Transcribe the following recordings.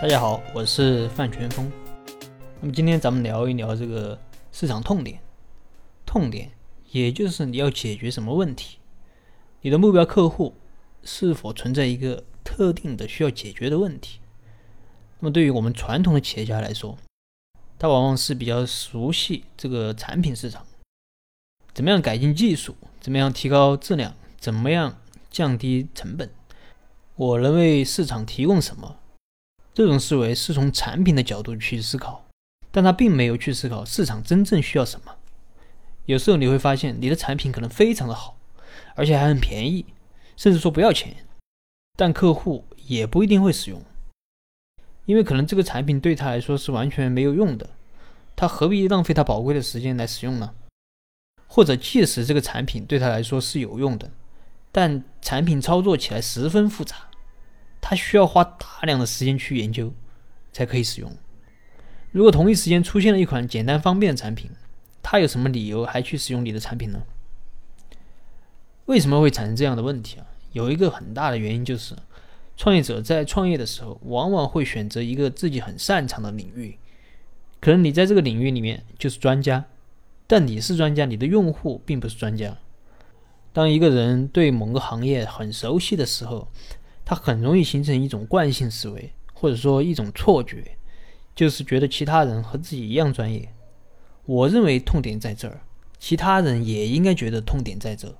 大家好，我是范全峰。那么今天咱们聊一聊这个市场痛点。痛点，也就是你要解决什么问题，你的目标客户是否存在一个特定的需要解决的问题。那么对于我们传统的企业家来说，他往往是比较熟悉这个产品市场，怎么样改进技术，怎么样提高质量，怎么样降低成本，我能为市场提供什么？这种思维是从产品的角度去思考，但他并没有去思考市场真正需要什么。有时候你会发现，你的产品可能非常的好，而且还很便宜，甚至说不要钱，但客户也不一定会使用，因为可能这个产品对他来说是完全没有用的，他何必浪费他宝贵的时间来使用呢？或者，即使这个产品对他来说是有用的，但产品操作起来十分复杂。他需要花大大量的时间去研究，才可以使用。如果同一时间出现了一款简单方便的产品，他有什么理由还去使用你的产品呢？为什么会产生这样的问题啊？有一个很大的原因就是，创业者在创业的时候，往往会选择一个自己很擅长的领域。可能你在这个领域里面就是专家，但你是专家，你的用户并不是专家。当一个人对某个行业很熟悉的时候，他很容易形成一种惯性思维，或者说一种错觉，就是觉得其他人和自己一样专业。我认为痛点在这儿，其他人也应该觉得痛点在这。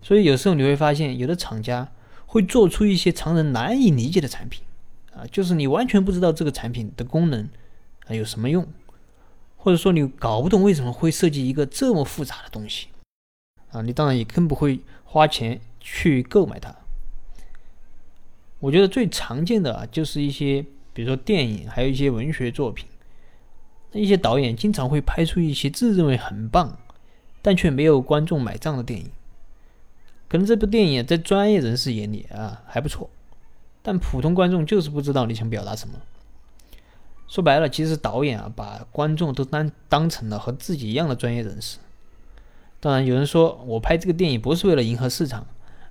所以有时候你会发现，有的厂家会做出一些常人难以理解的产品，啊，就是你完全不知道这个产品的功能啊有什么用，或者说你搞不懂为什么会设计一个这么复杂的东西，啊，你当然也更不会花钱去购买它。我觉得最常见的啊，就是一些，比如说电影，还有一些文学作品。那一些导演经常会拍出一些自认为很棒，但却没有观众买账的电影。可能这部电影在专业人士眼里啊还不错，但普通观众就是不知道你想表达什么。说白了，其实导演啊把观众都当当成了和自己一样的专业人士。当然，有人说我拍这个电影不是为了迎合市场，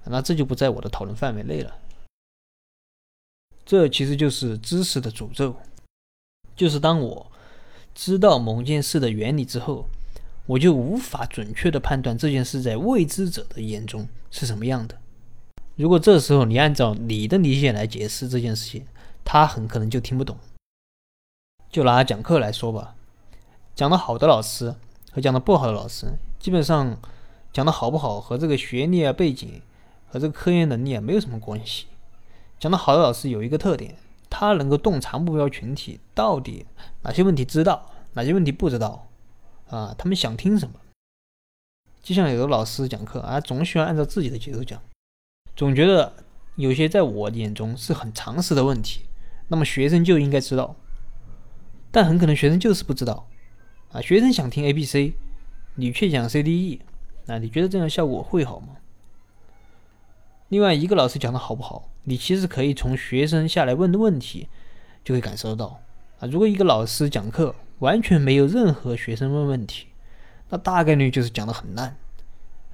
那这就不在我的讨论范围内了。这其实就是知识的诅咒，就是当我知道某件事的原理之后，我就无法准确的判断这件事在未知者的眼中是什么样的。如果这时候你按照你的理解来解释这件事情，他很可能就听不懂。就拿讲课来说吧，讲的好的老师和讲的不好的老师，基本上讲的好不好和这个学历啊、背景和这个科研能力啊没有什么关系。讲的好的老师有一个特点，他能够洞察目标群体到底哪些问题知道，哪些问题不知道，啊，他们想听什么。就像有的老师讲课啊，总喜欢按照自己的节奏讲，总觉得有些在我眼中是很常识的问题，那么学生就应该知道，但很可能学生就是不知道，啊，学生想听 A、B、C，你却讲 C、D、E，那你觉得这样效果会好吗？另外一个老师讲的好不好，你其实可以从学生下来问的问题就会感受到啊。如果一个老师讲课完全没有任何学生问问题，那大概率就是讲的很烂，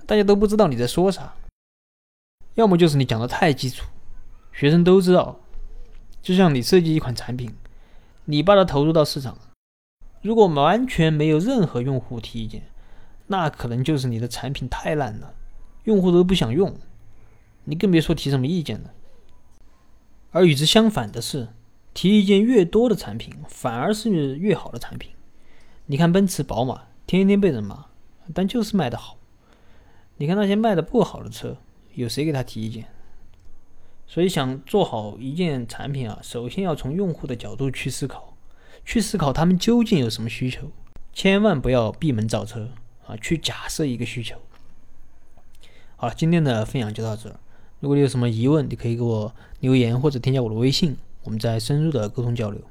大家都不知道你在说啥。要么就是你讲的太基础，学生都知道。就像你设计一款产品，你把它投入到市场，如果完全没有任何用户提意见，那可能就是你的产品太烂了，用户都不想用。你更别说提什么意见了。而与之相反的是，提意见越多的产品，反而是越好的产品。你看奔驰、宝马，天天被人骂，但就是卖的好。你看那些卖的不好的车，有谁给他提意见？所以，想做好一件产品啊，首先要从用户的角度去思考，去思考他们究竟有什么需求，千万不要闭门造车啊，去假设一个需求。好了，今天的分享就到这儿。如果你有什么疑问，你可以给我留言或者添加我的微信，我们再深入的沟通交流。